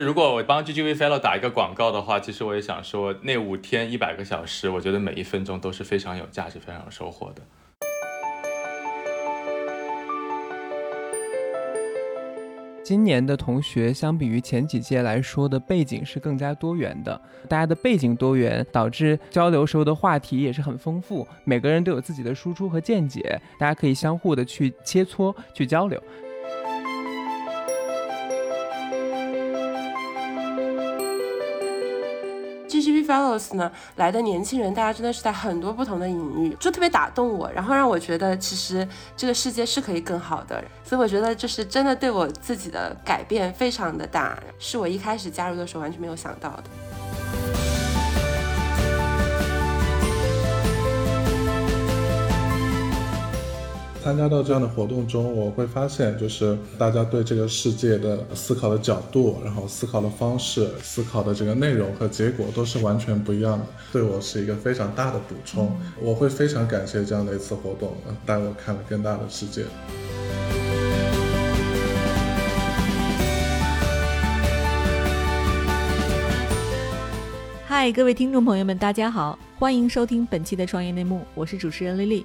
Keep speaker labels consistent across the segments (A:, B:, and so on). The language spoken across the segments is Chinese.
A: 如果我帮 GGV Fellow 打一个广告的话，其实我也想说，那五天一百个小时，我觉得每一分钟都是非常有价值、非常有收获的。
B: 今年的同学相比于前几届来说的背景是更加多元的，大家的背景多元，导致交流时候的话题也是很丰富，每个人都有自己的输出和见解，大家可以相互的去切磋、去交流。
C: Fellows 呢来的年轻人，大家真的是在很多不同的领域，就特别打动我，然后让我觉得其实这个世界是可以更好的，所以我觉得就是真的对我自己的改变非常的大，是我一开始加入的时候完全没有想到的。
D: 参加到这样的活动中，我会发现，就是大家对这个世界的思考的角度，然后思考的方式、思考的这个内容和结果都是完全不一样的，对我是一个非常大的补充。我会非常感谢这样的一次活动，带我看了更大的世界。
E: 嗨，各位听众朋友们，大家好，欢迎收听本期的创业内幕，我是主持人丽丽。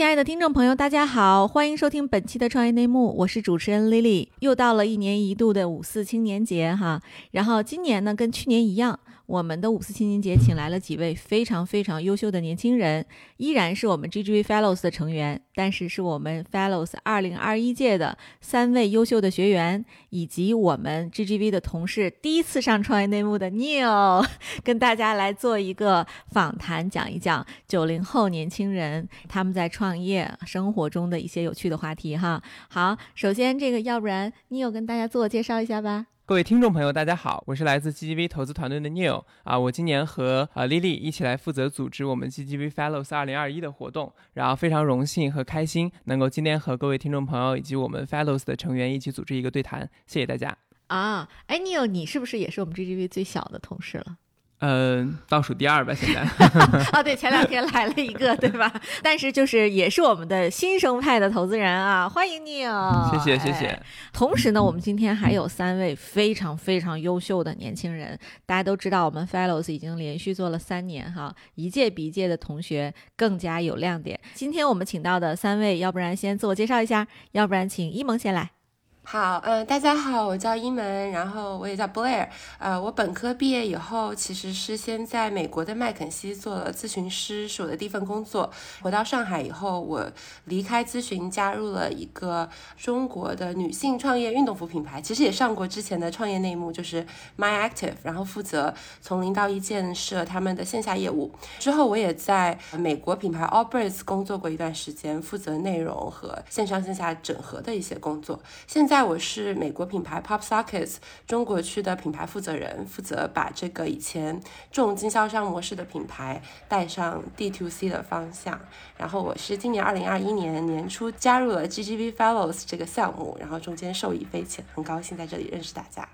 E: 亲爱的听众朋友，大家好，欢迎收听本期的创业内幕，我是主持人 Lily。又到了一年一度的五四青年节哈，然后今年呢，跟去年一样。我们的五四青年节请来了几位非常非常优秀的年轻人，依然是我们 GGV Fellows 的成员，但是是我们 Fellows 二零二一届的三位优秀的学员，以及我们 GGV 的同事，第一次上创业内幕的 Neil，跟大家来做一个访谈，讲一讲九零后年轻人他们在创业生活中的一些有趣的话题哈。好，首先这个要不然 Neil 跟大家自我介绍一下吧。
B: 各位听众朋友，大家好，我是来自 GGV 投资团队的 Neil 啊，我今年和呃 Lily 一起来负责组织我们 GGV Fellows 二零二一的活动，然后非常荣幸和开心能够今天和各位听众朋友以及我们 Fellows 的成员一起组织一个对谈，谢谢大家。
E: 啊，哎 Neil，你是不是也是我们 GGV 最小的同事了？
B: 嗯，倒数第二吧，现在。
E: 哦，对，前两天来了一个，对吧？但是就是也是我们的新生派的投资人啊，欢迎你哦！
B: 谢谢谢谢。
E: 同时呢，我们今天还有三位非常非常优秀的年轻人。大家都知道，我们 Fellows 已经连续做了三年哈，一届比一届的同学更加有亮点。今天我们请到的三位，要不然先自我介绍一下，要不然请一萌先来。
C: 好，嗯，大家好，我叫一门，然后我也叫 Blair，呃，我本科毕业以后，其实是先在美国的麦肯锡做了咨询师，是我的第一份工作。回到上海以后，我离开咨询，加入了一个中国的女性创业运动服品牌，其实也上过之前的创业内幕，就是 My Active，然后负责从零到一建设他们的线下业务。之后我也在美国品牌 Allbirds 工作过一段时间，负责内容和线上线下整合的一些工作。现在。我是美国品牌 Pop Sockets 中国区的品牌负责人，负责把这个以前重经销商模式的品牌带上 D to C 的方向。然后我是今年二零二一年年初加入了 GGV Fellows 这个项目，然后中间受益匪浅，很高兴在这里认识大家。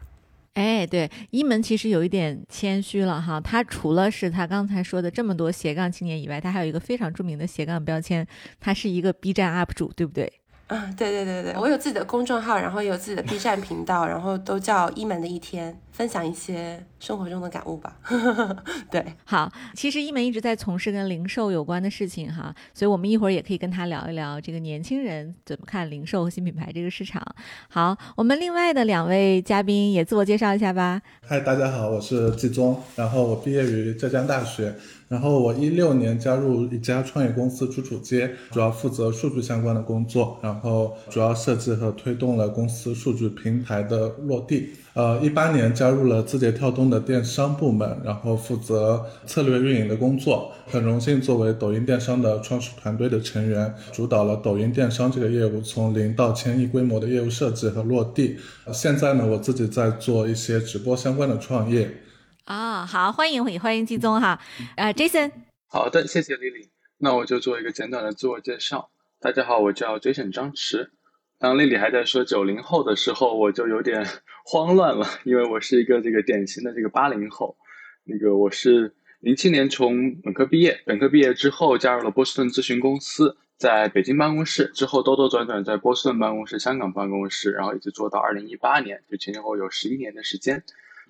E: 哎，对，一门其实有一点谦虚了哈，他除了是他刚才说的这么多斜杠青年以外，他还有一个非常著名的斜杠标签，他是一个 B 站 UP 主，对不对？
C: 嗯，对对对对，我有自己的公众号，然后也有自己的 B 站 频道，然后都叫一门的一天，分享一些生活中的感悟吧。对，
E: 好，其实一门一直在从事跟零售有关的事情哈，所以我们一会儿也可以跟他聊一聊这个年轻人怎么看零售和新品牌这个市场。好，我们另外的两位嘉宾也自我介绍一下吧。
D: 嗨，大家好，我是季宗，然后我毕业于浙江大学。然后我一六年加入一家创业公司楚楚街，主要负责数据相关的工作，然后主要设计和推动了公司数据平台的落地。呃，一八年加入了字节跳动的电商部门，然后负责策略运营的工作。很荣幸作为抖音电商的创始团队的成员，主导了抖音电商这个业务从零到千亿规模的业务设计和落地。现在呢，我自己在做一些直播相关的创业。
E: 啊，好，欢迎欢迎季宗哈，呃，Jason，
F: 好的，谢谢 Lily，
A: 那我就做一个简短的自我介绍。大家好，我叫 Jason 张弛。当丽丽还在说九零后的时候，我就有点慌乱了，因为我是一个这个典型的这个八零后。那个我是零七年从本科毕业，本科毕业之后加入了波士顿咨询公司，在北京办公室，之后兜兜转转在波士顿办公室、香港办公室，然后一直做到二零一八年，就前前后有十一年的时间，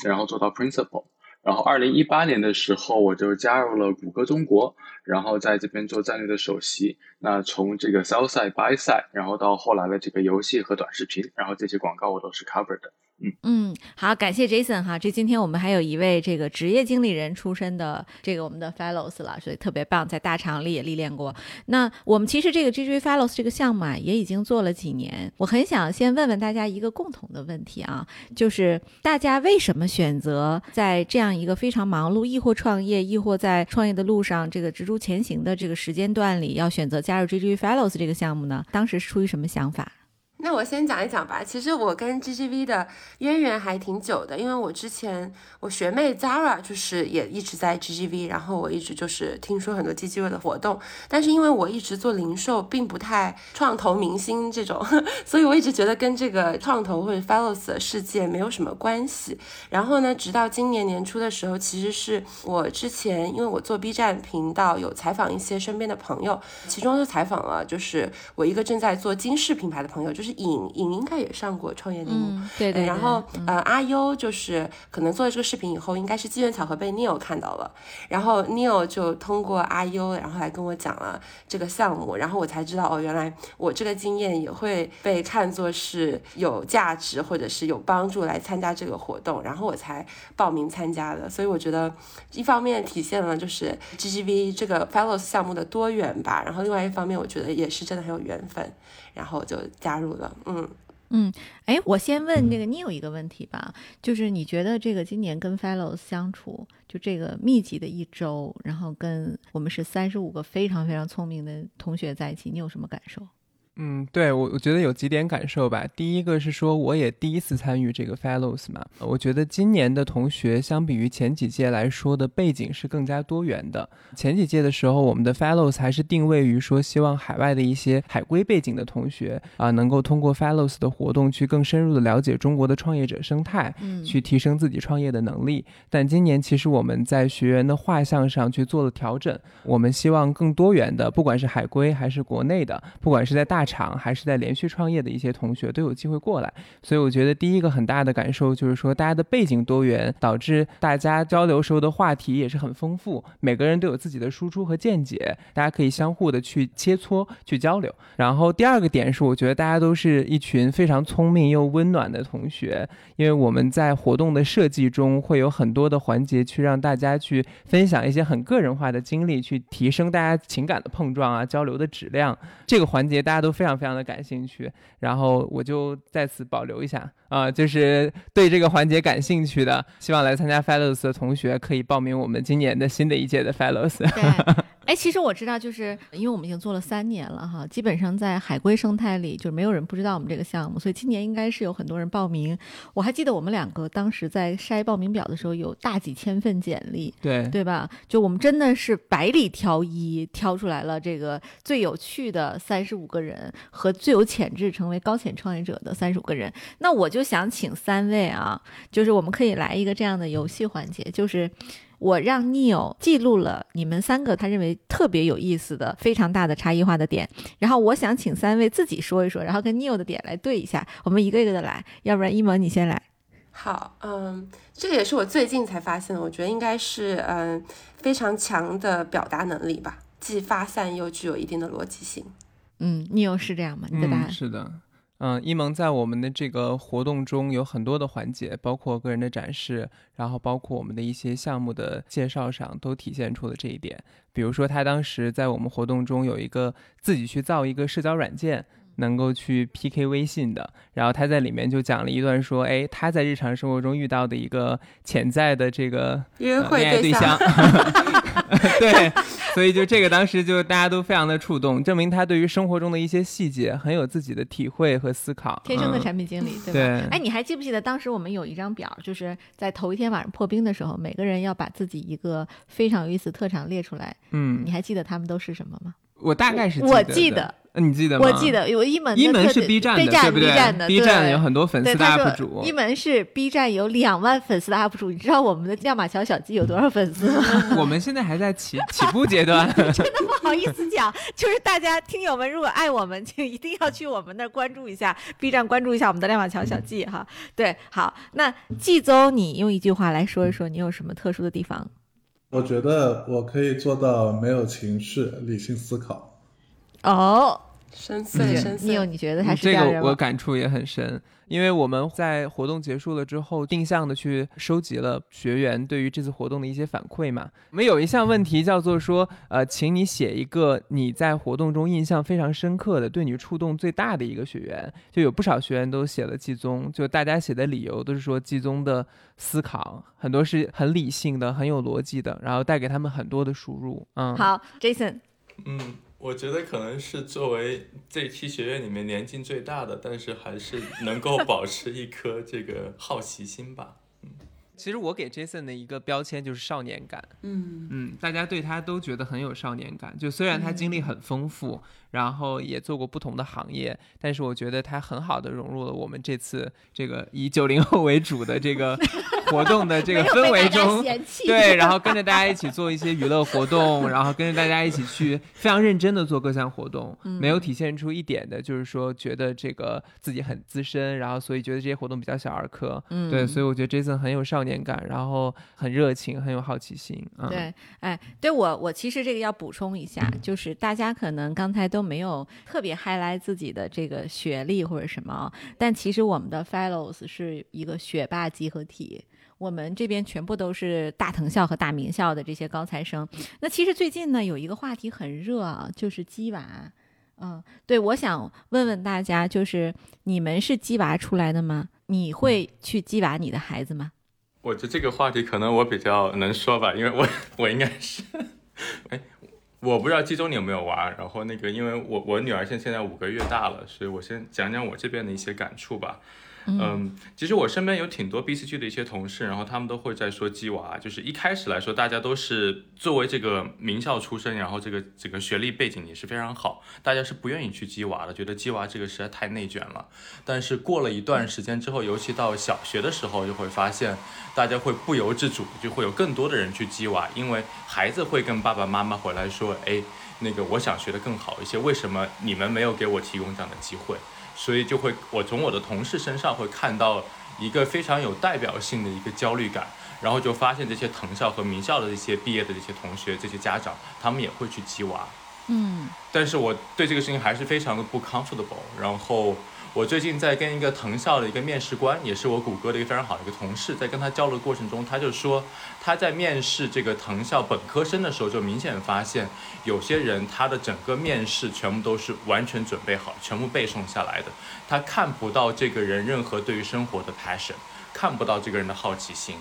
A: 然后做到 Principal。然后，二零一八年的时候，我就加入了谷歌中国，然后在这边做战略的首席。那从这个 sell side、buy side，然后到后来的这个游戏和短视频，然后这些广告我都是 cover 的。
E: 嗯，好，感谢 Jason 哈，这今天我们还有一位这个职业经理人出身的这个我们的 Fellows 了，所以特别棒，在大厂里也历练过。那我们其实这个 GG Fellows 这个项目啊，也已经做了几年。我很想先问问大家一个共同的问题啊，就是大家为什么选择在这样一个非常忙碌，亦或创业，亦或在创业的路上这个蜘蛛前行的这个时间段里，要选择加入 GG Fellows 这个项目呢？当时是出于什么想法？
C: 那我先讲一讲吧。其实我跟 GGV 的渊源还挺久的，因为我之前我学妹 Zara 就是也一直在 GGV，然后我一直就是听说很多 GGV 的活动，但是因为我一直做零售，并不太创投明星这种，所以我一直觉得跟这个创投或者 Fellows 的世界没有什么关系。然后呢，直到今年年初的时候，其实是我之前因为我做 B 站频道，有采访一些身边的朋友，其中就采访了就是我一个正在做金饰品牌的朋友，就是。是颖颖应该也上过创业内幕，
E: 对对。
C: 然后呃阿优就是可能做了这个视频以后，应该是机缘巧合被 Neil 看到了，然后 Neil 就通过阿优，然后来跟我讲了这个项目，然后我才知道哦，原来我这个经验也会被看作是有价值或者是有帮助来参加这个活动，然后我才报名参加的。所以我觉得一方面体现了就是 GGV 这个 Fellows 项目的多元吧，然后另外一方面我觉得也是真的很有缘分。然后就加入了，嗯
E: 嗯，哎，我先问那个你有一个问题吧，就是你觉得这个今年跟 Fellows 相处，就这个密集的一周，然后跟我们是三十五个非常非常聪明的同学在一起，你有什么感受？
B: 嗯，对我我觉得有几点感受吧。第一个是说，我也第一次参与这个 Fellows 嘛。我觉得今年的同学相比于前几届来说的背景是更加多元的。前几届的时候，我们的 Fellows 还是定位于说，希望海外的一些海归背景的同学啊，能够通过 Fellows 的活动去更深入的了解中国的创业者生态，
E: 嗯，
B: 去提升自己创业的能力。但今年其实我们在学员的画像上去做了调整，我们希望更多元的，不管是海归还是国内的，不管是在大厂还是在连续创业的一些同学都有机会过来，所以我觉得第一个很大的感受就是说，大家的背景多元，导致大家交流时候的话题也是很丰富，每个人都有自己的输出和见解，大家可以相互的去切磋、去交流。然后第二个点是，我觉得大家都是一群非常聪明又温暖的同学，因为我们在活动的设计中会有很多的环节去让大家去分享一些很个人化的经历，去提升大家情感的碰撞啊，交流的质量。这个环节大家都非常非常。的感兴趣，然后我就在此保留一下啊，就是对这个环节感兴趣的，希望来参加 Fellows 的同学可以报名我们今年的新的一届的 Fellows。
E: 对。哎，其实我知道，就是因为我们已经做了三年了哈，基本上在海归生态里，就是没有人不知道我们这个项目，所以今年应该是有很多人报名。我还记得我们两个当时在筛报名表的时候，有大几千份简历，
B: 对
E: 对吧？就我们真的是百里挑一，挑出来了这个最有趣的三十五个人和最有潜质成为高潜创业者的三十五个人。那我就想请三位啊，就是我们可以来一个这样的游戏环节，就是。我让 Neil 记录了你们三个他认为特别有意思的、非常大的差异化的点，然后我想请三位自己说一说，然后跟 Neil 的点来对一下，我们一个一个的来，要不然一萌你先来。
C: 好，嗯，这个也是我最近才发现的，我觉得应该是嗯非常强的表达能力吧，既发散又具有一定的逻辑性。
E: 嗯，Neil 是这样吗？你的答案
B: 是的。嗯，一萌在我们的这个活动中有很多的环节，包括个人的展示，然后包括我们的一些项目的介绍上，都体现出了这一点。比如说，他当时在我们活动中有一个自己去造一个社交软件，能够去 PK 微信的，然后他在里面就讲了一段说，哎，他在日常生活中遇到的一个潜在的这个
C: 约会
B: 对
C: 象。
B: 对，所以就这个当时就大家都非常的触动，证明他对于生活中的一些细节很有自己的体会和思考。
E: 天生的
B: 嗯
E: 产品经理，对吧？
B: 对
E: 哎，你还记不记得当时我们有一张表，就是在头一天晚上破冰的时候，每个人要把自己一个非常有意思特长列出来。
B: 嗯
E: 你，还记得他们都是什么吗？
B: 我大概是
E: 我
B: 记得
E: 记得，
B: 你记得吗？
E: 我记得有一门
B: 一门是 B 站的
E: ，B 站的
B: ？B 站有很多粉，丝的 UP 主
E: 一，门是 B 站有两万粉丝的 UP 主，你知道我们的亮马桥小鸡有多少粉丝吗？
B: 我们现在还在起起步阶段。
E: 真的不好意思讲，就是大家听友们如果爱我们，就一定要去我们那儿关注一下 B 站，关注一下我们的亮马桥小季哈。对，好，那季宗，你用一句话来说一说你有什么特殊的地方？
D: 我觉得我可以做到没有情绪，理性思考。
E: 哦，
C: 深
B: 嗯
C: 邃深
E: 你有。你觉得他是
B: 这个我？感触也很深，因为我们在活动结束了之后，定向的去收集了学员对于这次活动的一些反馈嘛。我们有一项问题叫做说，呃，请你写一个你在活动中印象非常深刻的、对你触动最大的一个学员。就有不少学员都写了季宗，就大家写的理由都是说季宗的思考很多是很理性的、很有逻辑的，然后带给他们很多的输入。嗯，
E: 好，Jason，
F: 嗯，我觉得可能是作为这期学院里面年纪最大的，但是还是能够保持一颗这个好奇心吧。
B: 嗯 其实我给 Jason 的一个标签就是少年感。
C: 嗯，
B: 嗯，大家对他都觉得很有少年感。就虽然他经历很丰富，然后也做过不同的行业，但是我觉得他很好的融入了我们这次这个以九零后为主的这个 活动的这个氛围中。对，然后跟着大家一起做一些娱乐活动，然后跟着大家一起去非常认真的做各项活动，没有体现出一点的就是说觉得这个自己很资深，然后所以觉得这些活动比较小儿科。
E: 嗯
B: 对，所以我觉得 Jason 很有少年感，然后很热情，很有好奇心。嗯、
E: 对，哎，对我我其实这个要补充一下，就是大家可能刚才都没有特别 highlight 自己的这个学历或者什么啊，但其实我们的 fellows 是一个学霸集合体。我们这边全部都是大藤校和大名校的这些高材生。那其实最近呢，有一个话题很热啊，就是鸡娃。嗯，对，我想问问大家，就是你们是鸡娃出来的吗？你会去鸡娃你的孩子吗？
F: 我觉得这个话题可能我比较能说吧，因为我 我应该是，哎，我不知道季中你有没有玩，然后那个因为我我女儿现现在五个月大了，所以我先讲讲我这边的一些感触吧。嗯，其实我身边有挺多 BCG 的一些同事，然后他们都会在说鸡娃，就是一开始来说，大家都是作为这个名校出身，然后这个这个学历背景也是非常好，大家是不愿意去鸡娃的，觉得鸡娃这个实在太内卷了。但是过了一段时间之后，尤其到小学的时候，就会发现大家会不由自主就会有更多的人去鸡娃，因为孩子会跟爸爸妈妈回来说，哎，那个我想学得更好一些，为什么你们没有给我提供这样的机会？所以就会我从我的同事身上会看到一个非常有代表性的一个焦虑感，然后就发现这些藤校和名校的这些毕业的这些同学、这些家长，他们也会去鸡娃。
E: 嗯
F: 但是我对这个事情还是非常的不 comfortable。然后我最近在跟一个藤校的一个面试官，也是我谷歌的一个非常好的一个同事，在跟他交流的过程中，他就说他在面试这个藤校本科生的时候，就明显发现有些人他的整个面试全部都是完全准备好，全部背诵下来的，他看不到这个人任何对于生活的 passion，看不到这个人的好奇心。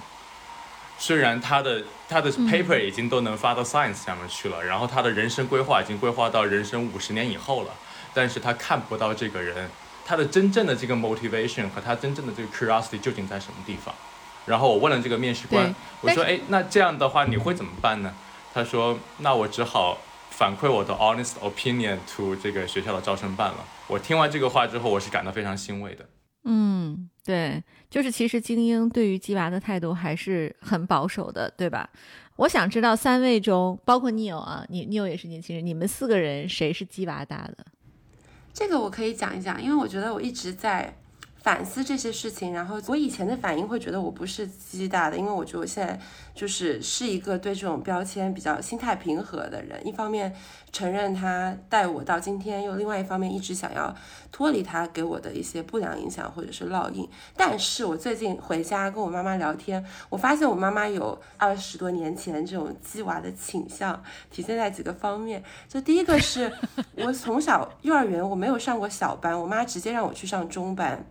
F: 虽然他的他的 paper 已经都能发到 Science 上面去了，然后他的人生规划已经规划到人生五十年以后了，但是他看不到这个人他的真正的这个 motivation 和他真正的这个 curiosity 究竟在什么地方。然后我问了这个面试官，我说，哎，那这样的话你会怎么办呢？他说，那我只好反馈我的 honest opinion to 这个学校的招生办了。我听完这个话之后，我是感到非常欣慰的。
E: 嗯，对，就是其实精英对于鸡娃的态度还是很保守的，对吧？我想知道三位中，包括 Neil 啊，你 Neil 也是年轻人，你们四个人谁是鸡娃大的？
C: 这个我可以讲一讲，因为我觉得我一直在反思这些事情，然后我以前的反应会觉得我不是鸡大的，因为我觉得我现在就是是一个对这种标签比较心态平和的人，一方面承认他带我到今天，又另外一方面一直想要脱离他给我的一些不良影响或者是烙印。但是我最近回家跟我妈妈聊天，我发现我妈妈有二十多年前这种鸡娃的倾向，体现在几个方面。就第一个是 我从小幼儿园我没有上过小班，我妈直接让我去上中班。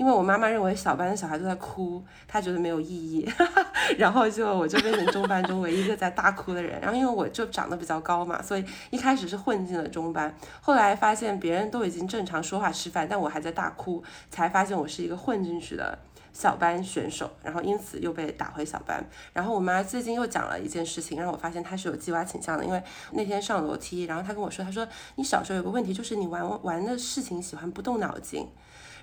C: 因为我妈妈认为小班的小孩都在哭，她觉得没有意义，然后就我就变成中班中唯一一个在大哭的人。然后因为我就长得比较高嘛，所以一开始是混进了中班，后来发现别人都已经正常说话吃饭，但我还在大哭，才发现我是一个混进去的。小班选手，然后因此又被打回小班。然后我妈最近又讲了一件事情，让我发现她是有鸡娃倾向的。因为那天上楼梯，然后她跟我说，她说你小时候有个问题，就是你玩玩的事情喜欢不动脑筋。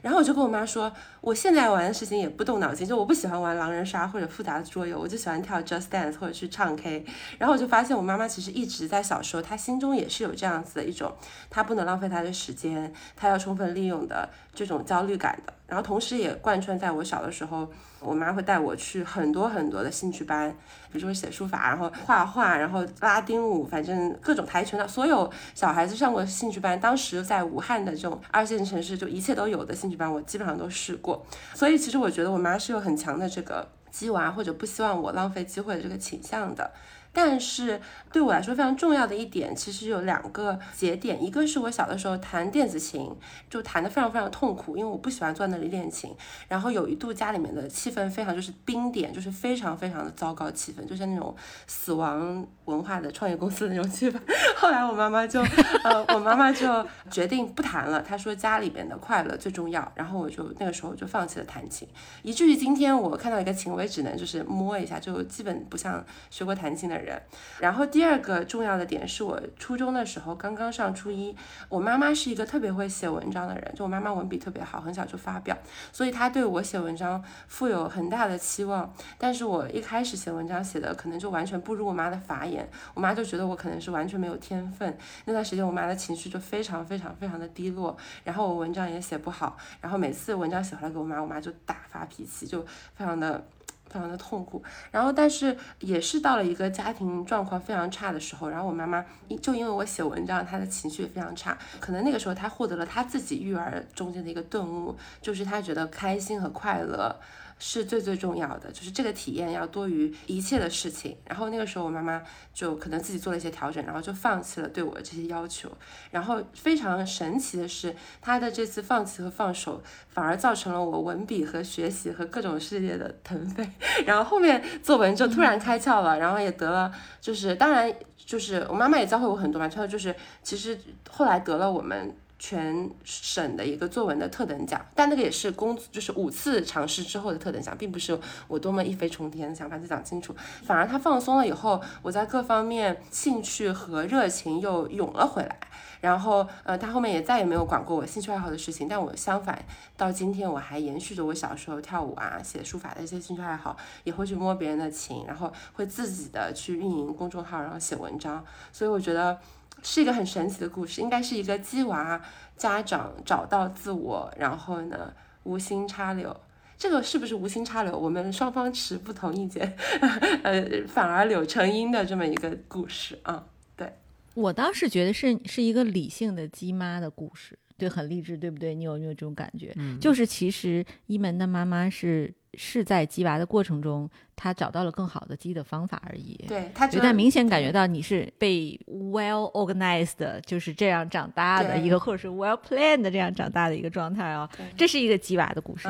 C: 然后我就跟我妈说，我现在玩的事情也不动脑筋，就我不喜欢玩狼人杀或者复杂的桌游，我就喜欢跳 Just Dance 或者去唱 K。然后我就发现我妈妈其实一直在小时候，她心中也是有这样子的一种，她不能浪费她的时间，她要充分利用的这种焦虑感的。然后同时也贯穿在我小的时候，我妈会带我去很多很多的兴趣班，比如说写书法，然后画画，然后拉丁舞，反正各种跆拳道，所有小孩子上过兴趣班，当时在武汉的这种二线城市就一切都有的兴趣班，我基本上都试过。所以其实我觉得我妈是有很强的这个鸡娃或者不希望我浪费机会的这个倾向的。但是对我来说非常重要的一点，其实有两个节点，一个是我小的时候弹电子琴，就弹得非常非常痛苦，因为我不喜欢坐那里练琴。然后有一度家里面的气氛非常就是冰点，就是非常非常的糟糕气氛，就像那种死亡文化的创业公司的那种气氛。后来我妈妈就，呃，我妈妈就决定不弹了，她说家里面的快乐最重要。然后我就那个时候就放弃了弹琴，以至于今天我看到一个琴，我也只能就是摸一下，就基本不像学过弹琴的人。人，然后第二个重要的点是我初中的时候刚刚上初一，我妈妈是一个特别会写文章的人，就我妈妈文笔特别好，很小就发表，所以她对我写文章负有很大的期望。但是我一开始写文章写的可能就完全不如我妈的法眼，我妈就觉得我可能是完全没有天分。那段时间我妈的情绪就非常非常非常的低落，然后我文章也写不好，然后每次文章写回来给我妈，我妈就大发脾气，就非常的。非常的痛苦，然后但是也是到了一个家庭状况非常差的时候，然后我妈妈就因为我写文章，她的情绪也非常差，可能那个时候她获得了她自己育儿中间的一个顿悟，就是她觉得开心和快乐。是最最重要的，就是这个体验要多于一切的事情。然后那个时候，我妈妈就可能自己做了一些调整，然后就放弃了对我的这些要求。然后非常神奇的是，她的这次放弃和放手，反而造成了我文笔和学习和各种事业的腾飞。然后后面作文就突然开窍了，然后也得了，就是当然就是我妈妈也教会我很多嘛，就是其实后来得了我们。全省的一个作文的特等奖，但那个也是公就是五次尝试之后的特等奖，并不是我多么一飞冲天想把它讲清楚。反而他放松了以后，我在各方面兴趣和热情又涌了回来。然后呃，他后面也再也没有管过我兴趣爱好的事情。但我相反，到今天我还延续着我小时候跳舞啊、写书法的一些兴趣爱好，也会去摸别人的琴，然后会自己的去运营公众号，然后写文章。所以我觉得。是一个很神奇的故事，应该是一个鸡娃家长找到自我，然后呢无心插柳。这个是不是无心插柳？我们双方持不同意见，呃，反而柳成荫的这么一个故事啊。对
E: 我倒是觉得是是一个理性的鸡妈的故事，对，很励志，对不对？你有没有这种感觉？嗯，就是其实一门的妈妈是。是在鸡娃的过程中，他找到了更好的鸡的方法而已。
C: 对他，
E: 但明显感觉到你是被 well organized，就是这样长大的一个，或者是 well planned 这样长大的一个状态哦。这是一个鸡娃的故事。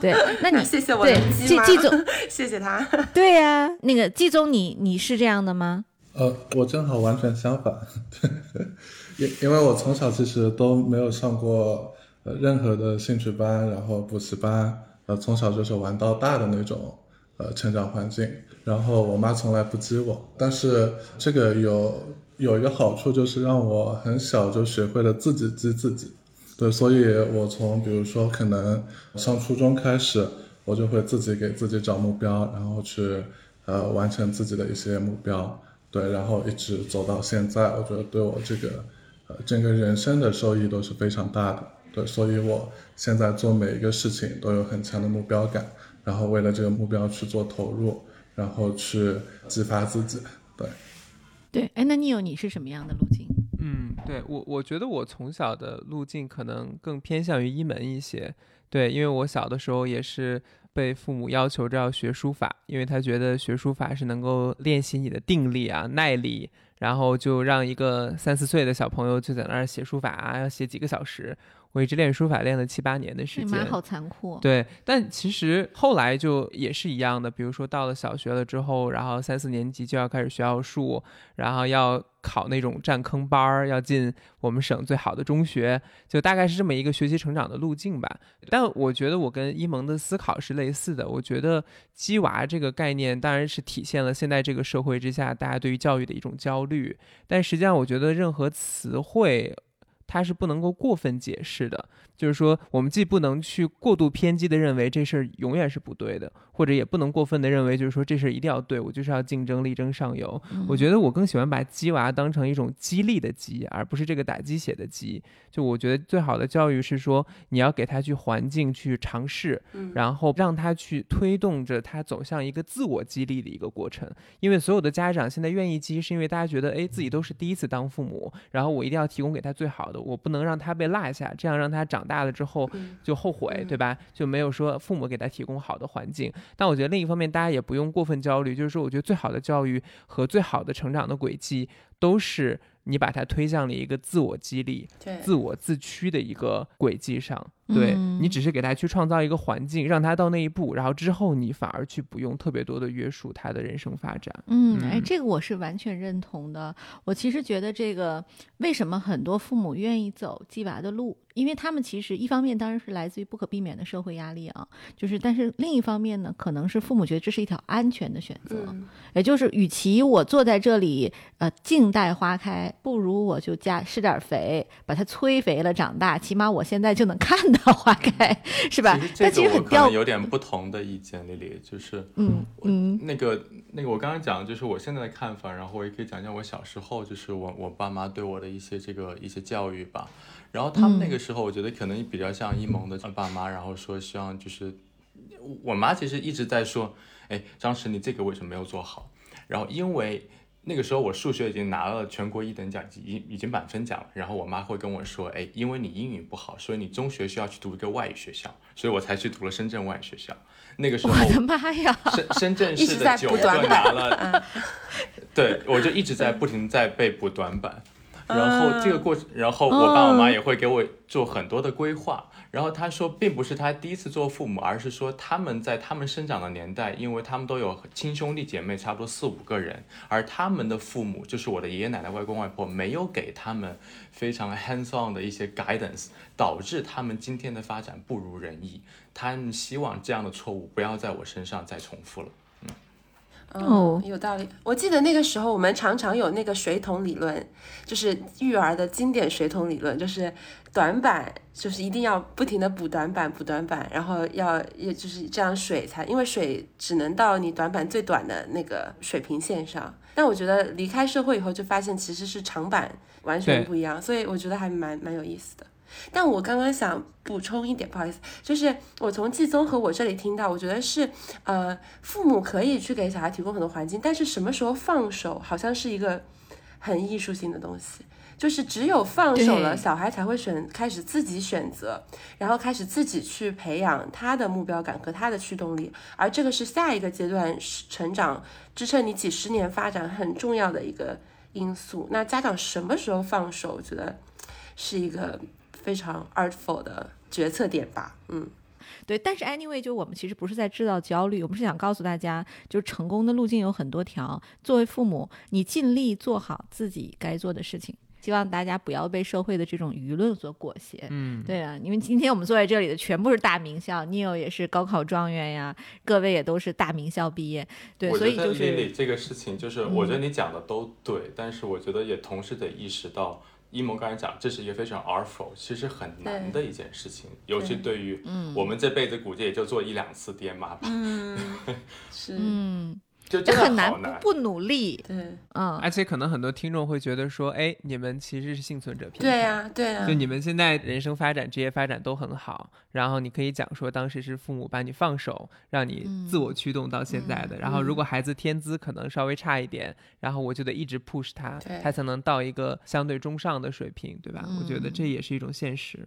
E: 对，那你
C: 谢谢我的鸡
E: 季总，
C: 谢谢他。
E: 对呀，那个季总，你你是这样的吗？
D: 呃，我正好完全相反，因因为我从小其实都没有上过呃任何的兴趣班，然后补习班。呃，从小就是玩到大的那种，呃，成长环境。然后我妈从来不激我，但是这个有有一个好处，就是让我很小就学会了自己激自己。对，所以我从比如说可能上初中开始，我就会自己给自己找目标，然后去呃完成自己的一些目标。对，然后一直走到现在，我觉得对我这个呃整个人生的受益都是非常大的。对，所以我现在做每一个事情都有很强的目标感，然后为了这个目标去做投入，然后去激发自己。对，
E: 对，哎，那你有你是什么样的路径？
B: 嗯，对我，我觉得我从小的路径可能更偏向于一门一些。对，因为我小的时候也是。被父母要求着要学书法，因为他觉得学书法是能够练习你的定力啊、耐力，然后就让一个三四岁的小朋友就在那儿写书法啊，要写几个小时。我一直练书法练了七八年的时间，
E: 你妈好残酷。
B: 对，但其实后来就也是一样的，比如说到了小学了之后，然后三四年级就要开始学奥数，然后要考那种占坑班儿，要进我们省最好的中学，就大概是这么一个学习成长的路径吧。但我觉得我跟一萌的思考是类似的，我觉得“鸡娃”这个概念当然是体现了现在这个社会之下大家对于教育的一种焦虑，但实际上我觉得任何词汇。它是不能够过分解释的，就是说，我们既不能去过度偏激的认为这事儿永远是不对的，或者也不能过分的认为，就是说这事儿一定要对我就是要竞争力争上游。我觉得我更喜欢把鸡娃当成一种激励的鸡，而不是这个打鸡血的鸡。就我觉得最好的教育是说，你要给他去环境去尝试，然后让他去推动着他走向一个自我激励的一个过程。因为所有的家长现在愿意激，是因为大家觉得，哎，自己都是第一次当父母，然后我一定要提供给他最好的。我不能让他被落下，这样让他长大了之后就后悔，对吧？就没有说父母给他提供好的环境。但我觉得另一方面，大家也不用过分焦虑，就是说，我觉得最好的教育和最好的成长的轨迹都是。你把它推向了一个自我激励、自我自驱的一个轨迹上，对你只是给他去创造一个环境，让他到那一步，然后之后你反而去不用特别多的约束他的人生发展。
E: 嗯，哎，这个我是完全认同的。我其实觉得这个为什么很多父母愿意走鸡娃的路？因为他们其实一方面当然是来自于不可避免的社会压力啊，就是但是另一方面呢，可能是父母觉得这是一条安全的选择，也就是与其我坐在这里呃静待花开，不如我就加施点肥，把它催肥了长大，起码我现在就能看到花开，是吧？但
F: 其
E: 实很掉，
F: 有点不同的意见，丽丽就是
E: 嗯嗯
F: 那个那个我刚刚讲就是我现在的看法，然后我也可以讲讲我小时候就是我我爸妈对我的一些这个一些教育吧。然后他们那个时候，我觉得可能比较像一萌的爸妈，然后说希望就是，我妈其实一直在说，哎，张弛你这个为什么没有做好？然后因为那个时候我数学已经拿了全国一等奖，已已经满分奖了。然后我妈会跟我说，哎，因为你英语不好，所以你中学需要去读一个外语学校，所以我才去读了深圳外语学校。那个时候，
E: 我的妈呀，
F: 深深圳市的九个拿了，对我就一直在不停在被补短板。然后这个过程，然后我爸我妈也会给我做很多的规划。然后他说，并不是他第一次做父母，而是说他们在他们生长的年代，因为他们都有亲兄弟姐妹，差不多四五个人，而他们的父母，就是我的爷爷奶奶、外公外婆，没有给他们非常 hands on 的一些 guidance，导致他们今天的发展不如人意。他们希望这样的错误不要在我身上再重复了。
C: 哦，有道理。我记得那个时候，我们常常有那个水桶理论，就是育儿的经典水桶理论，就是短板，就是一定要不停的补短板，补短板，然后要也就是这样水才，因为水只能到你短板最短的那个水平线上。但我觉得离开社会以后，就发现其实是长板完全不一样，所以我觉得还蛮蛮有意思的。但我刚刚想补充一点，不好意思，就是我从季宗和我这里听到，我觉得是，呃，父母可以去给小孩提供很多环境，但是什么时候放手，好像是一个很艺术性的东西，就是只有放手了，小孩才会选，开始自己选择，然后开始自己去培养他的目标感和他的驱动力，而这个是下一个阶段成长支撑你几十年发展很重要的一个因素。那家长什么时候放手，我觉得是一个。非常 artful 的决策点吧，嗯，
E: 对，但是 anyway，就我们其实不是在制造焦虑，我们是想告诉大家，就是成功的路径有很多条。作为父母，你尽力做好自己该做的事情，希望大家不要被社会的这种舆论所裹挟。
B: 嗯，
E: 对啊，因为今天我们坐在这里的全部是大名校，Neil 也是高考状元呀，各位也都是大名校毕业。对，所以就是
F: 这个事情，就是我觉得你讲的都对，但是我觉得也同时得意识到。一萌刚才讲，这是一个非常 artful，其实很难的一件事情，尤其对于我们这辈子估计也就做一两次爹妈吧。
C: 嗯，是，
E: 嗯。
F: 就真的
E: 很难不不努力，
C: 对，
E: 嗯，
B: 而且可能很多听众会觉得说，哎，你们其实是幸存者偏
C: 对呀，对呀，
B: 就你们现在人生发展、职业发展都很好，然后你可以讲说，当时是父母把你放手，让你自我驱动到现在的。然后如果孩子天资可能稍微差一点，然后我就得一直 push 他，他才能到一个相对中上的水平，对吧？我觉得这也是一种现实。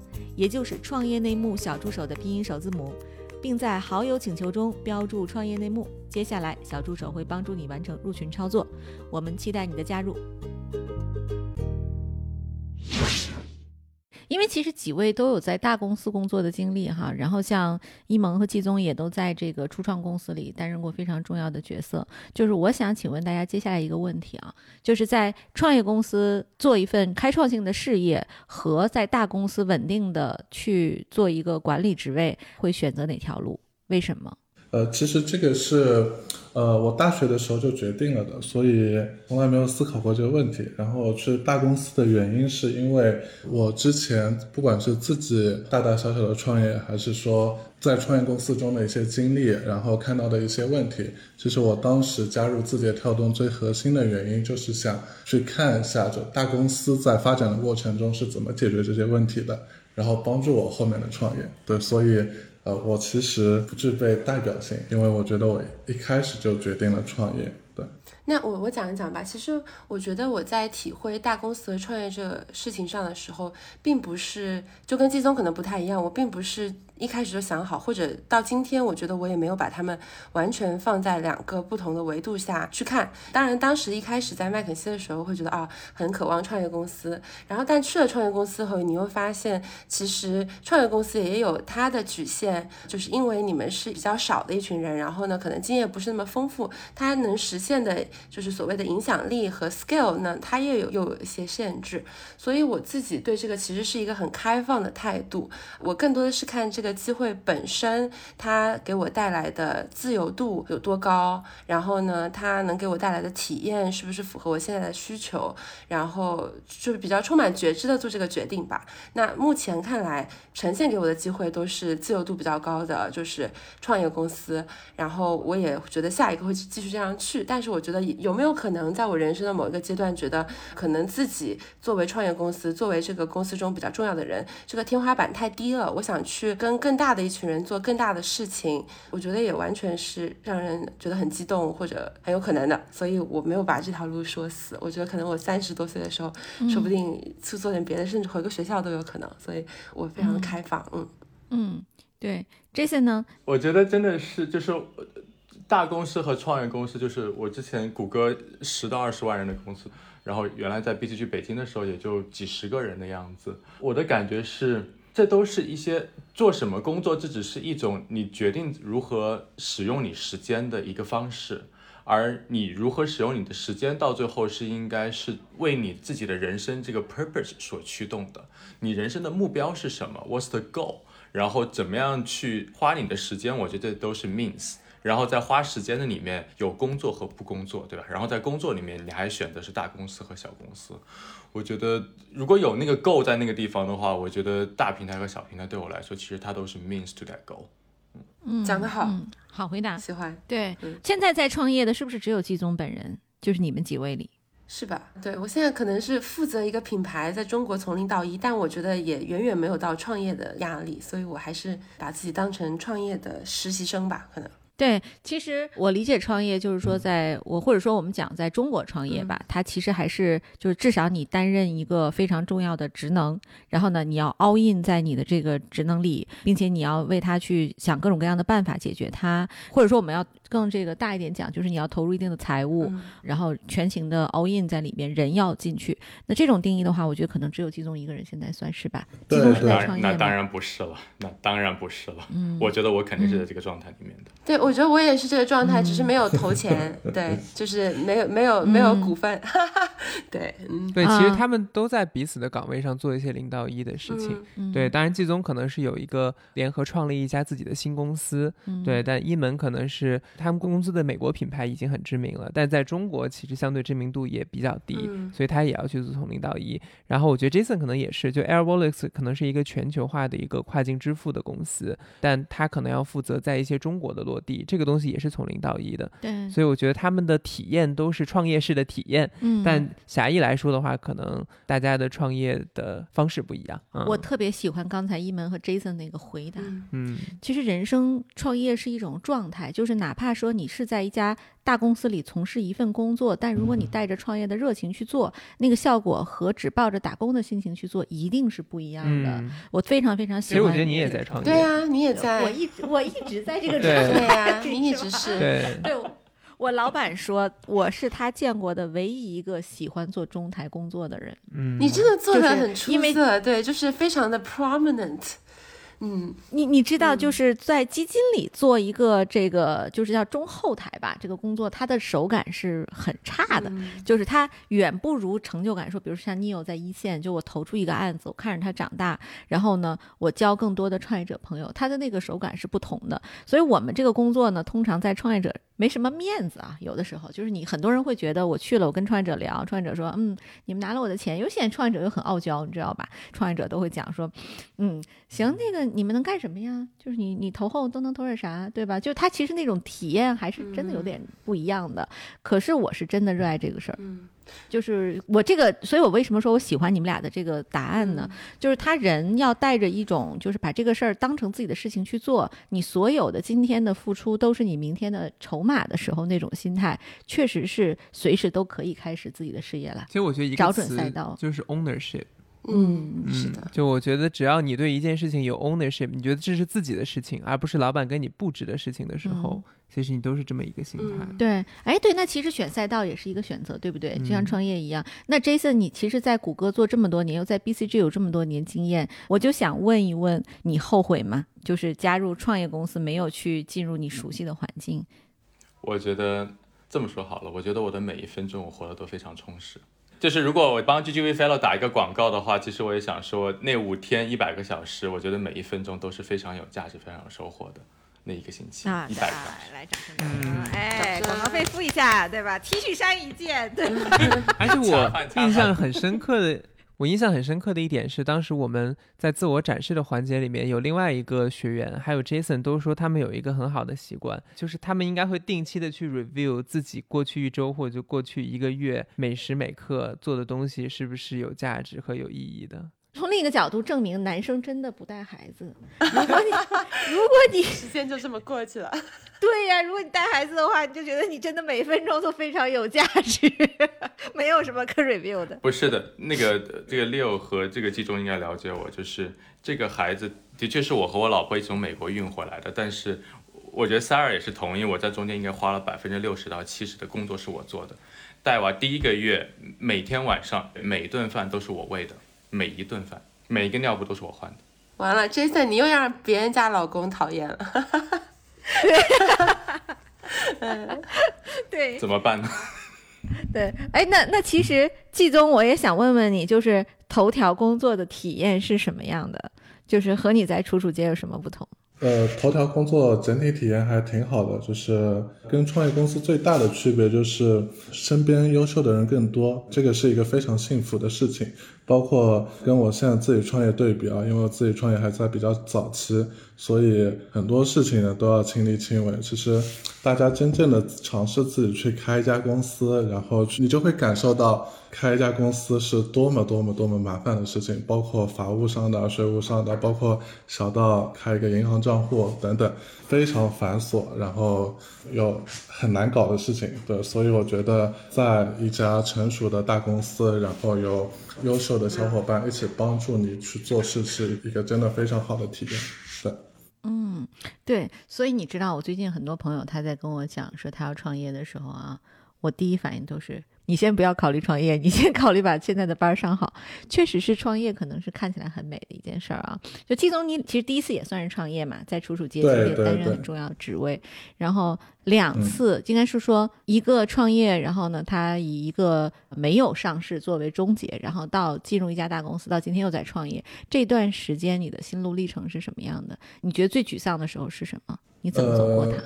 E: 也就是创业内幕小助手的拼音首字母。并在好友请求中标注“创业内幕”。接下来，小助手会帮助你完成入群操作。我们期待你的加入。因为其实几位都有在大公司工作的经历哈，然后像一萌和季宗也都在这个初创公司里担任过非常重要的角色。就是我想请问大家接下来一个问题啊，就是在创业公司做一份开创性的事业和在大公司稳定的去做一个管理职位，会选择哪条路？为什么？
D: 呃，其实这个是，呃，我大学的时候就决定了的，所以从来没有思考过这个问题。然后去大公司的原因是因为我之前不管是自己大大小小的创业，还是说在创业公司中的一些经历，然后看到的一些问题，其实我当时加入字节跳动最核心的原因就是想去看一下，就大公司在发展的过程中是怎么解决这些问题的，然后帮助我后面的创业。对，所以。呃，我其实不具备代表性，因为我觉得我一开始就决定了创业。对，
C: 那我我讲一讲吧。其实我觉得我在体会大公司和创业这个事情上的时候，并不是就跟季宗可能不太一样，我并不是。一开始就想好，或者到今天，我觉得我也没有把他们完全放在两个不同的维度下去看。当然，当时一开始在麦肯锡的时候，会觉得啊，很渴望创业公司。然后，但去了创业公司后，你又发现，其实创业公司也有它的局限，就是因为你们是比较少的一群人，然后呢，可能经验不是那么丰富，它能实现的，就是所谓的影响力和 scale 呢，它也有有一些限制。所以，我自己对这个其实是一个很开放的态度。我更多的是看这个。机会本身，它给我带来的自由度有多高？然后呢，它能给我带来的体验是不是符合我现在的需求？然后就是比较充满觉知的做这个决定吧。那目前看来，呈现给我的机会都是自由度比较高的，就是创业公司。然后我也觉得下一个会继续这样去。但是我觉得有没有可能，在我人生的某一个阶段，觉得可能自己作为创业公司，作为这个公司中比较重要的人，这个天花板太低了。我想去跟。更大的一群人做更大的事情，我觉得也完全是让人觉得很激动或者很有可能的，所以我没有把这条路说死。我觉得可能我三十多岁的时候，说不定去做点别的，甚至回个学校都有可能。所以我非常的开放。嗯
E: 嗯，对这些呢，
F: 我觉得真的是就是大公司和创业公司，就是我之前谷歌十到二十万人的公司，然后原来在 BCG 北京的时候也就几十个人的样子。我的感觉是。这都是一些做什么工作，这只是一种你决定如何使用你时间的一个方式，而你如何使用你的时间，到最后是应该是为你自己的人生这个 purpose 所驱动的。你人生的目标是什么？What's the goal？然后怎么样去花你的时间？我觉得都是 means。然后在花时间的里面有工作和不工作，对吧？然后在工作里面你还选择是大公司和小公司。我觉得如果有那个 goal 在那个地方的话，我觉得大平台和小平台对我来说，其实它都是 means to that goal。
E: 嗯，
C: 讲得好，
E: 好回答，
C: 喜欢。
E: 对，现在在创业的是不是只有季宗本人？就是你们几位里，
C: 是吧？对我现在可能是负责一个品牌，在中国从零到一，但我觉得也远远没有到创业的压力，所以我还是把自己当成创业的实习生吧，可能。
E: 对，其实我理解创业就是说，在我或者说我们讲在中国创业吧，它其实还是就是至少你担任一个非常重要的职能，然后呢，你要 all in 在你的这个职能里，并且你要为它去想各种各样的办法解决它，或者说我们要更这个大一点讲，就是你要投入一定的财务，然后全情的 all in 在里面，人要进去。那这种定义的话，我觉得可能只有季宗一个人现在算是吧。季宗是在创业
F: 那当然不是了，那当然不是了。嗯，我觉得我肯定是在这个状态里面的。
C: 对我。觉得我也是这个状态，只是没有投钱，对，就是没有没有没有股份。对，嗯，
B: 对，其实
E: 啊
B: 他们都在彼此的岗位上做一些零到一的事情。对，当然季宗可能是有一个联合创立一家自己的新公司，
E: 嗯
B: 对，但一门可能是他们公司的美国品牌已经很知名了，但在中国其实相对知名度也比较低，
C: 嗯
B: 所以他也要去做从零到一。然后我觉得 Jason 可能也是，就 Air Wallets 可能是一个全球化的一个跨境支付的公司，但他可能要负责在一些中国的落地，这个东西也是从零到一的，
E: 对，
B: 所以我觉得他们的体验都是创业式的体验。
E: 嗯
B: 但狭义来说的话，可能大家的创业的方式不一样。嗯、
E: 我特别喜欢刚才一门和 Jason 那个回答。
C: 嗯
B: 嗯
E: 其实人生创业是一种状态，就是哪怕说你是在一家大公司里从事一份工作，但如果你带着创业的热情去做，那个效果和只抱着打工的心情去做一定是不一样的。
B: 嗯，
E: 我非常非常喜欢。
B: 其实我觉得你也在创业。
C: 对啊，你也在，
E: 我一直我一直在这个
B: 对
E: 状态。
C: 对呀，
E: 这
C: 你一直是，
B: 对，
E: 对我我老板说我是他见过的唯一一个喜欢做中台工作的人。
B: 嗯，
C: 你真的做的很出色，对，就是非常的 prominent，嗯
E: 你你知道，
C: 嗯
E: 就是在基金里做一个这个就是叫中后台吧，这个工作它的手感是很差的。
C: 嗯
E: 就是它远不如成就感。说，比如像 Neo 在一线，就我投出一个案子，我看着他长大，然后呢，我交更多的创业者朋友，他的那个手感是不同的。所以我们这个工作呢，通常在创业者没什么面子啊，有的时候就是你很多人会觉得我去了，我跟创业者聊，创业者说，嗯，你们拿了我的钱，有些创业者又很傲娇，你知道吧？创业者都会讲说，嗯，行，那个你们能干什么呀？就是你你投后都能投点啥，对吧？就他其实那种体验还是真的有
C: 嗯
E: 点不一样的。可是我是真的热爱这个事儿。
C: 嗯
E: 就是我这个，所以我为什么说我喜欢你们俩的这个答案呢？就是他人要带着一种，就是把这个事儿当成自己的事情去做，你所有的今天的付出都是你明天的筹码的时候，那种心态，确实是随时都可以开始自己的事业了。
B: 其实我觉得一个
E: 找准
B: 词
E: 赛道
B: 就是 ownership。
C: 嗯，是
B: 嗯
C: 的，，
B: 就我觉得只要你对一件事情有 ownership，你觉得这是自己的事情，而不是老板给你布置的事情的时候，
E: 嗯
B: 其实你都是这么一个心态。
C: 嗯
E: 对，哎，对，那其实选赛道也是一个选择，对不对？就像
B: 嗯
E: 创业一样。那 Jason，你其实，在谷歌做这么多年，又在 BCG 有这么多年经验，我就想问一问，你后悔吗？就是加入创业公司，没有去进入你熟悉的环境。
F: 我觉得这么说好了，我觉得我的每一分钟我活得都非常充实。就是如果我帮 GGV Fellow 打一个广告的话，其实我也想说，那五天一百个小时，我觉得每一分钟都是非常有价值、非常有收获的那一个星期，
E: 啊，
F: 一百个小时。
E: 来掌声
B: 嗯
E: 哎，
C: 掌声
E: 广告费付一下，对吧？T 恤衫一件，对。
B: 而且我 印象很深刻的，我印象很深刻的一点是，当时我们在自我展示的环节里面，有另外一个学员，还有 Jason 都说他们有一个很好的习惯，就是他们应该会定期的去 review 自己过去一周或者就过去一个月每时每刻做的东西是不是有价值和有意义的。
E: 从另一个角度证明，男生真的不带孩子。如果你如果你
C: 时间就这么过去了。
E: 对呀，如果你带孩子的话，你就觉得你真的每一分钟都非常有价值，没有什么可 review 的。
F: 不是的，那个呃这个 Leo 和这个季中应该了解我，就是这个孩子的确是我和我老婆一起从美国运回来的，但是我觉得 Sarah 也是同意，我在中间应该花了百分之六十到七十的工作是我做的。带娃第一个月，每天晚上每顿饭都是我喂的，每一顿饭，每一个尿布都是我换的。
C: 完了，Jason，你又让别人家老公讨厌了。
E: 对
F: 怎么办呢？
E: 对，哎，那那其实季宗，我也想问问你，就是头条工作的体验是什么样的？就是和你在楚楚街有什么不同？
D: 呃，头条工作整体体验还挺好的，就是跟创业公司最大的区别就是身边优秀的人更多，这个是一个非常幸福的事情。包括跟我现在自己创业对比啊，因为我自己创业还在比较早期，所以很多事情呢都要亲力亲为。其实大家真正的尝试自己去开一家公司，然后你就会感受到开一家公司是多么多么多么麻烦的事情，包括法务上的、税务上的，包括小到开一个银行账户等等，非常繁琐，然后有很难搞的事情。对，所以我觉得在一家成熟的大公司，然后有优秀的小伙伴一起帮助你去做事，是一个真的非常好的体验。对。
E: 嗯，对，所以你知道，我最近很多朋友他在跟我讲说他要创业的时候啊，我第一反应都是你先不要考虑创业，你先 考虑把现在的班上好。确实是创业，可能是看起来很美的一件事儿啊。就季总，你其实第一次也算是创业嘛，在楚楚街其实也担任很重要的职位，然后两次应该是说一个创业，然后呢，他以一个没有上市作为终结，然后到进入一家大公司，到今天又在创业。这段时间你的心路历程是什么样的？你觉得最沮丧的时候是什么？你怎么走过它？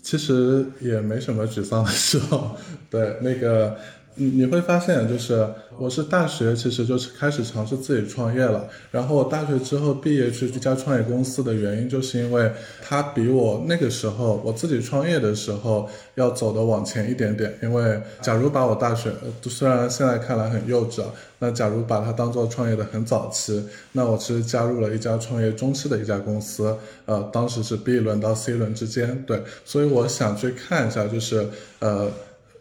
D: 其实也没什么沮丧的时候，对那个。你你会发现，就是我是大学，其实就是开始尝试自己创业了。然后我大学之后毕业去一家创业公司的原因，就是因为它比我那个时候我自己创业的时候要走的往前一点点。因为假如把我大学，虽然现在看来很幼稚啊，那假如把它当做创业的很早期，那我其实加入了一家创业中期的一家公司，呃，当时是 B 轮到 C 轮之间，对，所以我想去看一下，就是呃。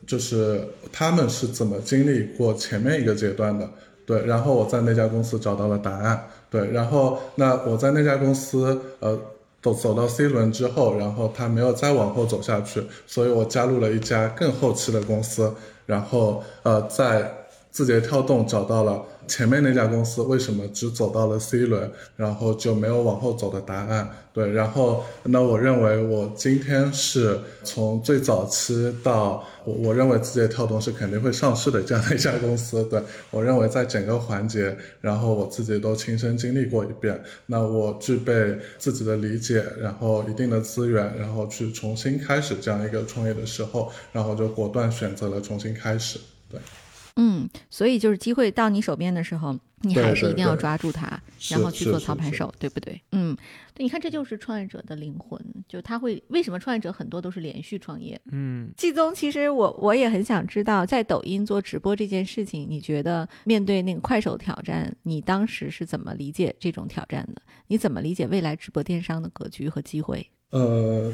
D: 就是他们是怎么经历过前面一个阶段的，对，然后我在那家公司找到了答案，对，然后那我在那家公司，呃，走走到 C 轮之后，然后他没有再往后走下去，所以我加入了一家更后期的公司，然后呃，在字节跳动找到了。前面那家公司为什么只走到了 C 轮，然后就没有往后走的答案？对，然后那我认为我今天是从最早期到我我认为字节跳动是肯定会上市的这样的一家公司。对我认为在整个环节，然后我自己都亲身经历过一遍，那我具备自己的理解，然后一定的资源，然后去重新开始这样一个创业的时候，然后就果断选择了重新开始。对。
E: 嗯，所以就是机会到你手边的时候，你还是一定要抓住它，然后去做操盘手，对不对？嗯，对，你看这就是创业者的灵魂，就他会为什么创业者很多都是连续创业？
B: 嗯，
E: 季宗，其实我我也很想知道，在抖音做直播这件事情，你觉得面对那个快手挑战，你当时是怎么理解这种挑战的？你怎么理解未来直播电商的格局和机会？
D: 呃。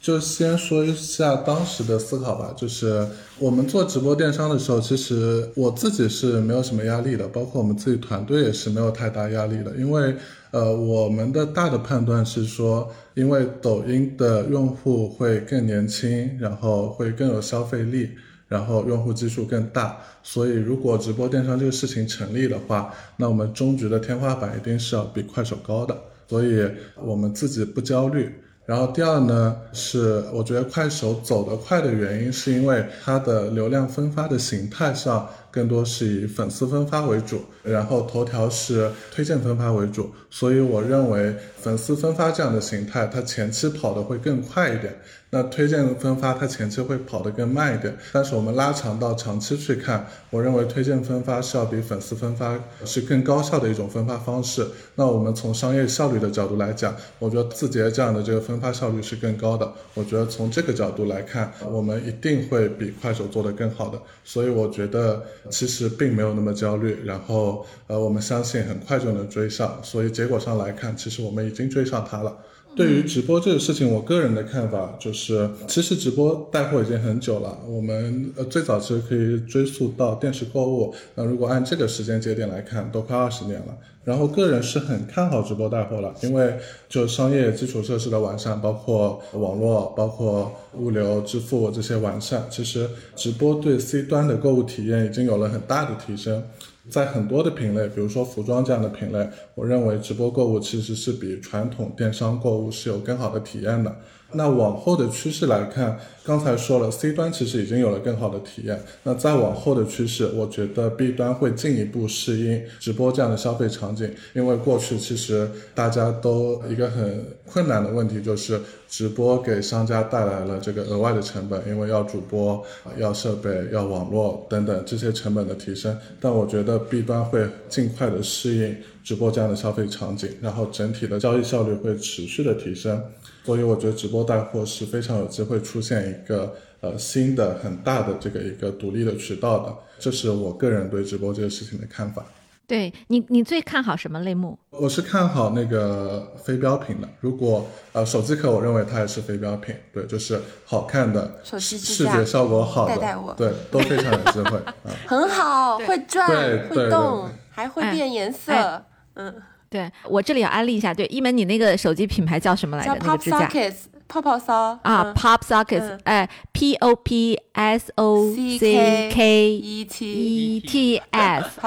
D: 就先说一下当时的思考吧，就是我们做直播电商的时候，其实我自己是没有什么压力的，包括我们自己团队也是没有太大压力的，因为呃，我们的大的判断是说，因为抖音的用户会更年轻，然后会更有消费力，然后用户基数更大，所以如果直播电商这个事情成立的话，那我们终局的天花板一定是要比快手高的，所以我们自己不焦虑。然后第二呢，是我觉得快手走得快的原因，是因为它的流量分发的形态上更多是以粉丝分发为主，然后头条是推荐分发为主，所以我认为粉丝分发这样的形态，它前期跑得会更快一点。那推荐分发它前期会跑得更慢一点，但是我们拉长到长期去看，我认为推荐分发是要比粉丝分发是更高效的一种分发方式。那我们从商业效率的角度来讲，我觉得字节这样的这个分发效率是更高的。我觉得从这个角度来看，我们一定会比快手做得更好的。所以我觉得其实并没有那么焦虑，然后呃，我们相信很快就能追上。所以结果上来看，其实我们已经追上它了。对于直播这个事情，我个人的看法就是，其实直播带货已经很久了。我们呃最早其实可以追溯到电视购物，那如果按这个时间节点来看，都快二十年了。然后个人是很看好直播带货了，因为就商业基础设施的完善，包括网络、包括物流、支付这些完善，其实直播对 C 端的购物体验已经有了很大的提升。在很多的品类，比如说服装这样的品类，我认为直播购物其实是比传统电商购物是有更好的体验的。那往后的趋势来看，刚才说了，C 端其实已经有了更好的体验。那再往后的趋势，我觉得 B 端会进一步适应直播这样的消费场景，因为过去其实大家都一个很困难的问题就是，直播给商家带来了这个额外的成本，因为要主播、要设备、要网络等等这些成本的提升。但我觉得 B 端会尽快的适应直播这样的消费场景，然后整体的交易效率会持续的提升。所以我觉得直播带货是非常有机会出现一个呃新的很大的这个一个独立的渠道的，这是我个人对直播这个事情的看法。
E: 对你，你最看好什么类目？
D: 我是看好那个非标品的。如果呃手机壳，我认为它也是非标品。对，就是好看的，视觉效果好的，对，都非常有机会。
C: 很好，会转，会动，还会变颜色。嗯。
E: 对我这里要安利一下，对一门你那个手机品牌叫什么来着？
C: 叫
E: 那个支架
C: Sockets 泡泡骚
E: 啊
C: 嗯
E: ，Pop Sockets，
C: 嗯
E: 哎，P O P S O C K
C: E T
E: E T S。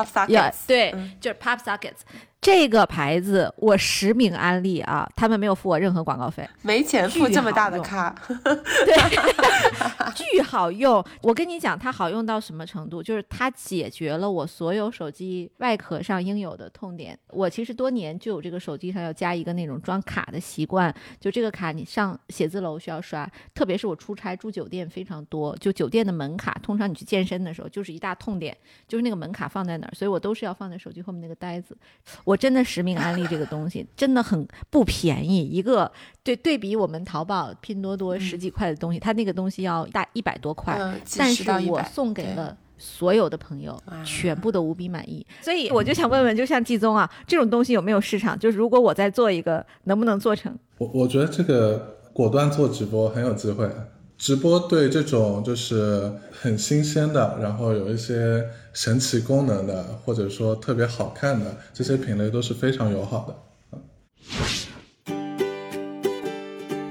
E: 对
C: 嗯，
E: 就是 Pop Sockets 这个牌子，我实名安利啊，他们没有付我任何广告费，
C: 没钱付这么大的
E: 巨
C: 卡，
E: 巨好用。我跟你讲，它好用到什么程度？就是它解决了我所有手机外壳上应有的痛点。我其实多年就有这个手机上要加一个那种装卡的习惯，就这个卡你上写字楼需要刷，特别是我出差住酒店非常多，就酒店的门卡，通常你去健身的时候就是一大痛点，就是那个门卡放在哪儿，所以我都是要放在手机后面那个袋子。我真的实名安利这个东西，真的很不便宜，一个对对比我们淘宝、拼多多十几块的东西，它那个东西要大一百多块，
C: 嗯，
E: 但是我送给了。所有的朋友全部都无比满意，所以我就想问问，就像季宗啊，这种东西有没有市场？就是如果我再做一个，能不能做成？
D: 我我觉得这个果断做直播很有机会。直播对这种就是很新鲜的，然后有一些神奇功能的，或者说特别好看的这些品类都是非常友好的。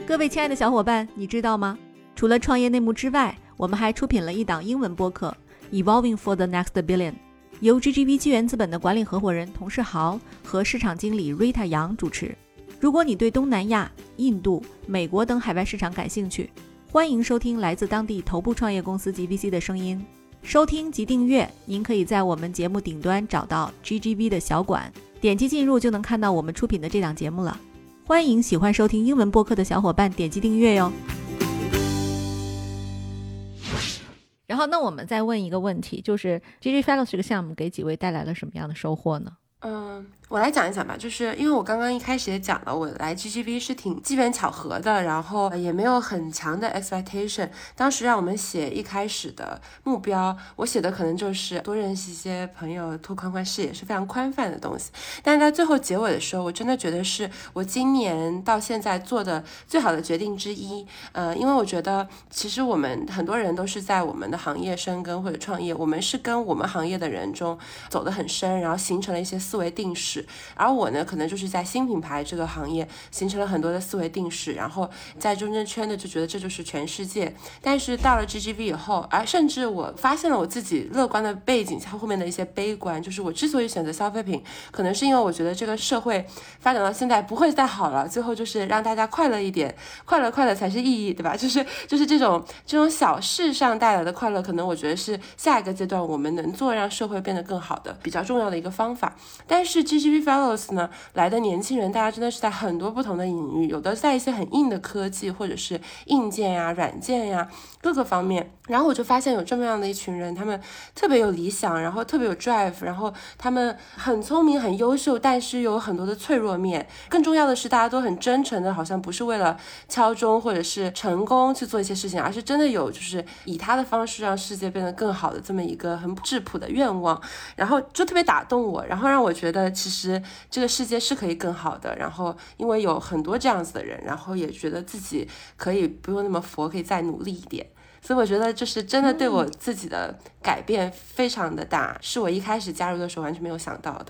E: 各位亲爱的小伙伴，你知道吗？除了创业内幕之外，我们还出品了一档英文播客《Evolving for the Next Billion》，由 GGV 纪元资本的管理合伙人童世豪和市场经理 Rita 杨主持。如果你对东南亚、印度、美国等海外市场感兴趣，欢迎收听来自当地头部创业公司 GVC 的声音。收听及订阅，您可以在我们节目顶端找到 GGV 的小馆，点击进入就能看到我们出品的这档节目了。欢迎喜欢收听英文播客的小伙伴点击订阅哟。然后，那我们再问一个问题，就是 GG Fellows 这个项目给几位带来了什么样的收获呢？
C: 嗯，我来讲一讲吧，就是因为我刚刚一开始也讲了，我来 GGV 是挺机缘巧合的，然后也没有很强的 expectation。当时让我们写一开始的目标，我写的可能就是多认识一些朋友，拓宽宽视野，是非常宽泛的东西。但在最后结尾的时候，我真的觉得是我今年到现在做的最好的决定之一。呃，因为我觉得其实我们很多人都是在我们的行业深耕或者创业，我们是跟我们行业的人中走得很深，然后形成了一些思维定式。而我呢，可能就是在新品牌这个行业形成了很多的思维定式，然后在中间圈的就觉得这就是全世界。但是到了 GGV 以后，而甚至我发现了我自己乐观的背景，下后面的一些悲观，就是我之所以选择消费品，可能是因为我觉得这个社会发展到现在不会再好了，最后就是让大家快乐一点，快乐快乐才是意义，对吧？就是就是这种这种小事上带来的快乐，可能我觉得是下一个阶段我们能做让社会变得更好的比较重要的一个方法。但是 GG Fellows 呢来的年轻人，大家真的是在很多不同的领域，有的在一些很硬的科技或者是硬件呀、软件呀各个方面。然后我就发现有这么样的一群人，他们特别有理想，然后特别有 drive，然后他们很聪明、很优秀，但是有很多的脆弱面。更重要的是，大家都很真诚的，好像不是为了敲钟或者是成功去做一些事情，而是真的有就是以他的方式让世界变得更好的这么一个很质朴的愿望。然后就特别打动我，然后让我觉得其实这个世界是可以更好的。然后因为有很多这样子的人，然后也觉得自己可以不用那么佛，可以再努力一点。所以我觉得就是真的对我自己的改变非常的大，是我一开始加入的时候完全没有想到的。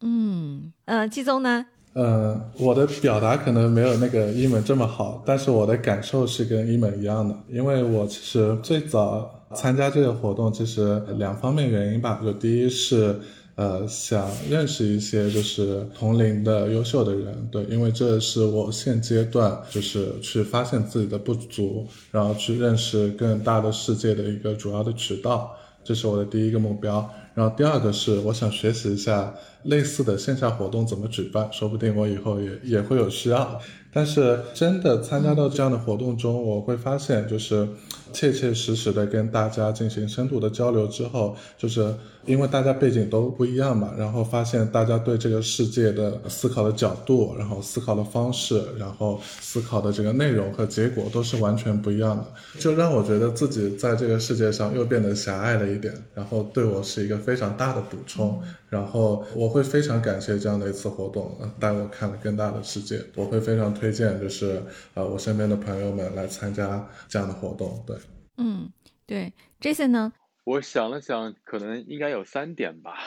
E: 嗯，呃，季宗呢？
D: 呃，我的表达可能没有那个一门这么好，但是我的感受是跟一门一样的，因为我其实最早参加这个活动，其实两方面原因吧，就第一是。呃，想认识一些就是同龄的优秀的人，对，因为这是我现阶段就是去发现自己的不足，然后去认识更大的世界的一个主要的渠道，这是我的第一个目标。然后第二个是我想学习一下类似的线下活动怎么举办，说不定我以后也也会有需要。但是真的参加到这样的活动中，我会发现就是切切实实的跟大家进行深度的交流之后，就是因为大家背景都不一样嘛，然后发现大家对这个世界的思考的角度，然后思考的方式，然后思考的这个内容和结果都是完全不一样的，就让我觉得自己在这个世界上又变得狭隘了一点，然后对我是一个非常大的补充，然后我会非常感谢这样的一次活动，带我看了更大的世界，我会非常推荐就是呃我身边的朋友们来参加这样的活动，对。
E: 嗯，对，Jason 呢？
A: 我想了想，可能应该有三点吧。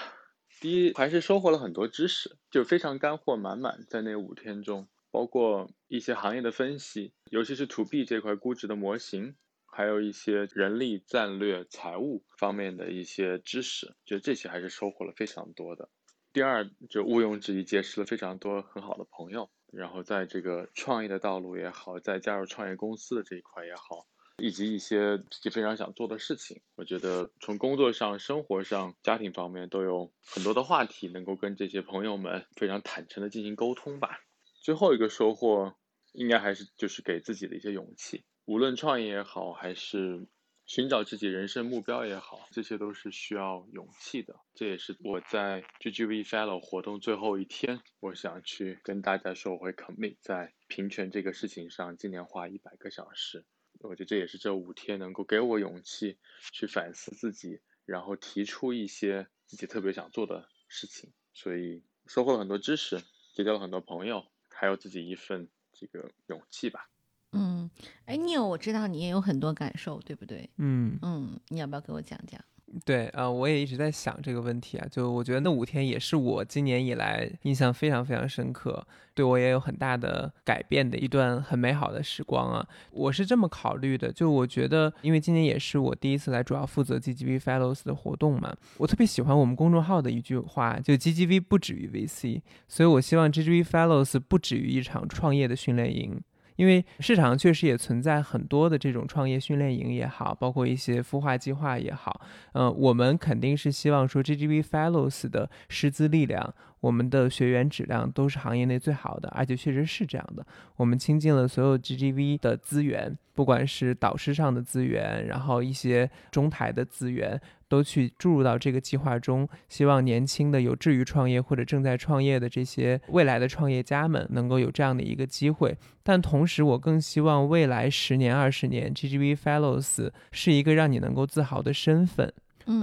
A: 第一，还是收获了很多知识，就非常干货满满，在那五天中，包括一些行业的分析，尤其是 to B 这块估值的模型，还有一些人力战略、财务方面的一些知识，就这些还是收获了非常多的。第二，就毋庸置疑，结识了非常多很好的朋友，然后在这个创业的道路也好，在加入创业公司的这一块也好，以及一些自己非常想做的事情，我觉得从工作上、生活上、家庭方面都有很多的话题，能够跟这些朋友们非常坦诚的进行沟通吧。最后一个收获，应该还是就是给自己的一些勇气，无论创业也好，还是。寻找自己人生目标也好，这些都是需要勇气的。这也是我在 GGV Fellow 活动最后一天，我想去跟大家说，我会 commit 在平权这个事情上，今年花一百个小时。我觉得这也是这五天能够给我勇气去反思自己，然后提出一些自己特别想做的事情。所以收获了很多知识，结交了很多朋友，还有自己一份这个勇气吧。
E: 嗯，哎，Neil，我知道你也有很多感受，对不对？
B: 嗯
E: 嗯，你要不要给我讲讲？
B: 对啊，我也一直在想这个问题啊。就我觉得那五天也是我今年以来印象非常非常深刻，对我也有很大的改变的一段很美好的时光啊。我是这么考虑的，就我觉得，因为今年也是我第一次来主要负责 GGV Fellows 的活动嘛，我特别喜欢我们公众号的一句话，就 GGV 不止于 VC，所以我希望 GGV Fellows 不止于一场创业的训练营。因为市场上确实也存在很多的这种创业训练营也好，包括一些孵化计划也好，嗯，我们肯定是希望说 GGV Fellows 的师资力量，我们的学员质量都是行业内最好的，而且确实是这样的。我们倾尽了所有 GGV 的资源，不管是导师上的资源，然后一些中台的资源。都去注入到这个计划中，希望年轻的有志于创业或者正在创业的这些未来的创业家们能够有这样的一个机会。但同时，我更希望未来十年、二十年，GGV Fellows 是一个让你能够自豪的身份。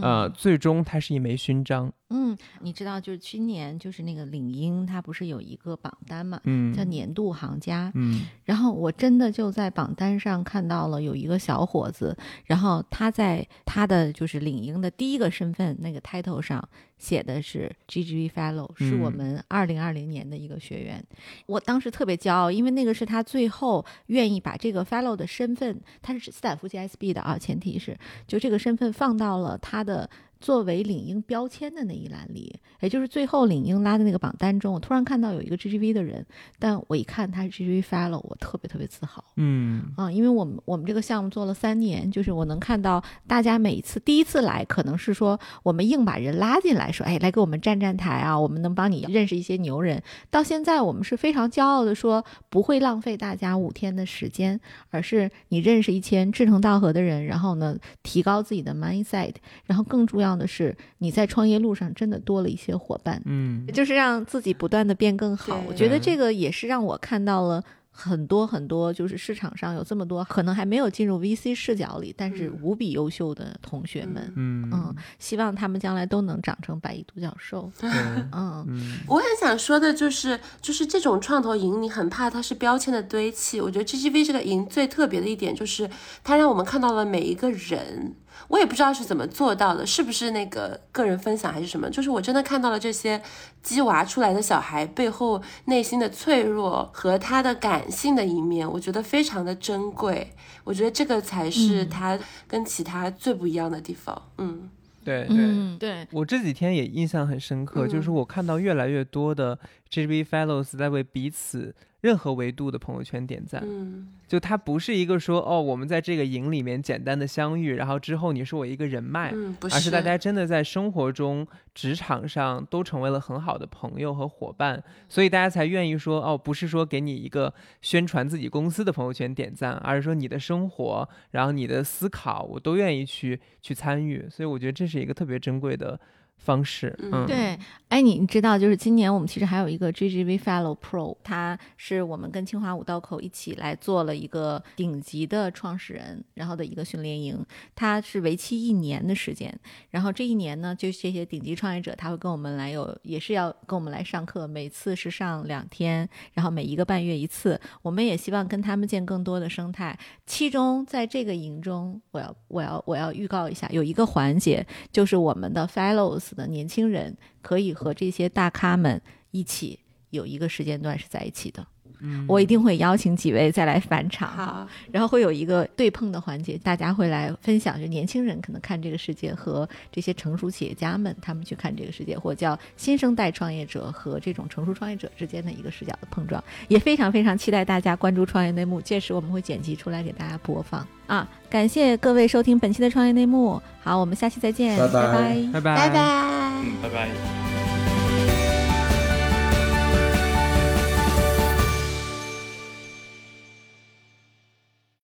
B: 呃，最终它是一枚勋章。
E: 嗯，你知道，就是今年就是那个领英，它不是有一个榜单嘛？
B: 嗯，
E: 叫年度行家。
B: 嗯，
E: 然后我真的就在榜单上看到了有一个小伙子，然后他在他的就是领英的第一个身份那个 title 上写的是 GGV Fellow，是我们二零二零年的一个学员。我当时特别骄傲，因为那个是他最后愿意把这个 Fellow 的身份，他是斯坦福 GSB 的啊，前提是就这个身份放到了他的。作为领英标签的那一栏里，也就是最后领英拉的那个榜单中，我突然看到有一个 GGV 的人，但我一看他是 GGV Fellow，我特别特别自豪。
B: 嗯
E: 啊，因为我们我们这个项目做了三年，就是我能看到大家每一次第一次来，可能是说我们硬把人拉进来，说哎来给我们站站台啊，我们能帮你认识一些牛人。到现在我们是非常骄傲的说，不会浪费大家五天的时间，而是你认识一千志同道合的人，然后呢提高自己的 mindset，然后更重要。的是你在创业路上真的多了一些伙伴，
B: 嗯，
E: 就是让自己不断的变更好。我觉得这个也是让我看到了很多很多，就是市场上有这么多可能还没有进入 VC 视角里，但是无比优秀的同学们，
B: 嗯
E: 嗯，希望他们将来都能长成百亿独角兽。
B: 嗯，
C: 我很想说的就是，就是这种创投营，你很怕它是标签的堆砌。我觉得 GGV 这个营最特别的一点就是，它让我们看到了每一个人。我也不知道是怎么做到的，是不是那个个人分享还是什么？就是我真的看到了这些鸡娃出来的小孩背后内心的脆弱和他的感性的一面，我觉得非常的珍贵。我觉得这个才是他跟其他最不一样的地方。嗯，
B: 对
E: 对对，
B: 我这几天也印象很深刻，就是我看到越来越多的 GB Fellows 在为彼此。任何维度的朋友圈点赞，
C: 嗯，
B: 就它不是一个说哦，我们在这个营里面简单的相遇，然后之后你是我一个人脉，
C: 嗯，不。
B: 是，而是大家真的在生活中、职场上都成为了很好的朋友和伙伴，所以大家才愿意说哦，不是说给你一个宣传自己公司的朋友圈点赞，而是说你的生活，然后你的思考，我都愿意去去参与，所以我觉得这是一个特别珍贵的。方式，嗯，
E: 对，哎，你你知道，就是今年我们其实还有一个 GGV Fellow Pro，他是我们跟清华五道口一起来做了一个顶级的创始人，然后的一个训练营，它是为期一年的时间，然后这一年呢，就这些顶级创业者他会跟我们来有，也是要跟我们来上课，每次是上两天，然后每一个半月一次，我们也希望跟他们建更多的生态。其中在这个营中，我要我要我要预告一下，有一个环节就是我们的 Fellows。的年轻人可以和这些大咖们一起有一个时间段是在一起的。
B: 嗯。
E: 我一定会邀请几位再来返场，
C: 好，
E: 然后会有一个对碰的环节，大家会来分享，就年轻人可能看这个世界和这些成熟企业家们他们去看这个世界，或叫新生代创业者和这种成熟创业者之间的一个视角的碰撞，也非常非常期待大家关注创业内幕，届时我们会剪辑出来给大家播放。啊！感谢各位收听本期的创业内幕，好，我们下期再见，
D: 拜拜。
E: 拜拜。
B: 拜拜。
C: 拜拜。
F: 嗯，拜拜。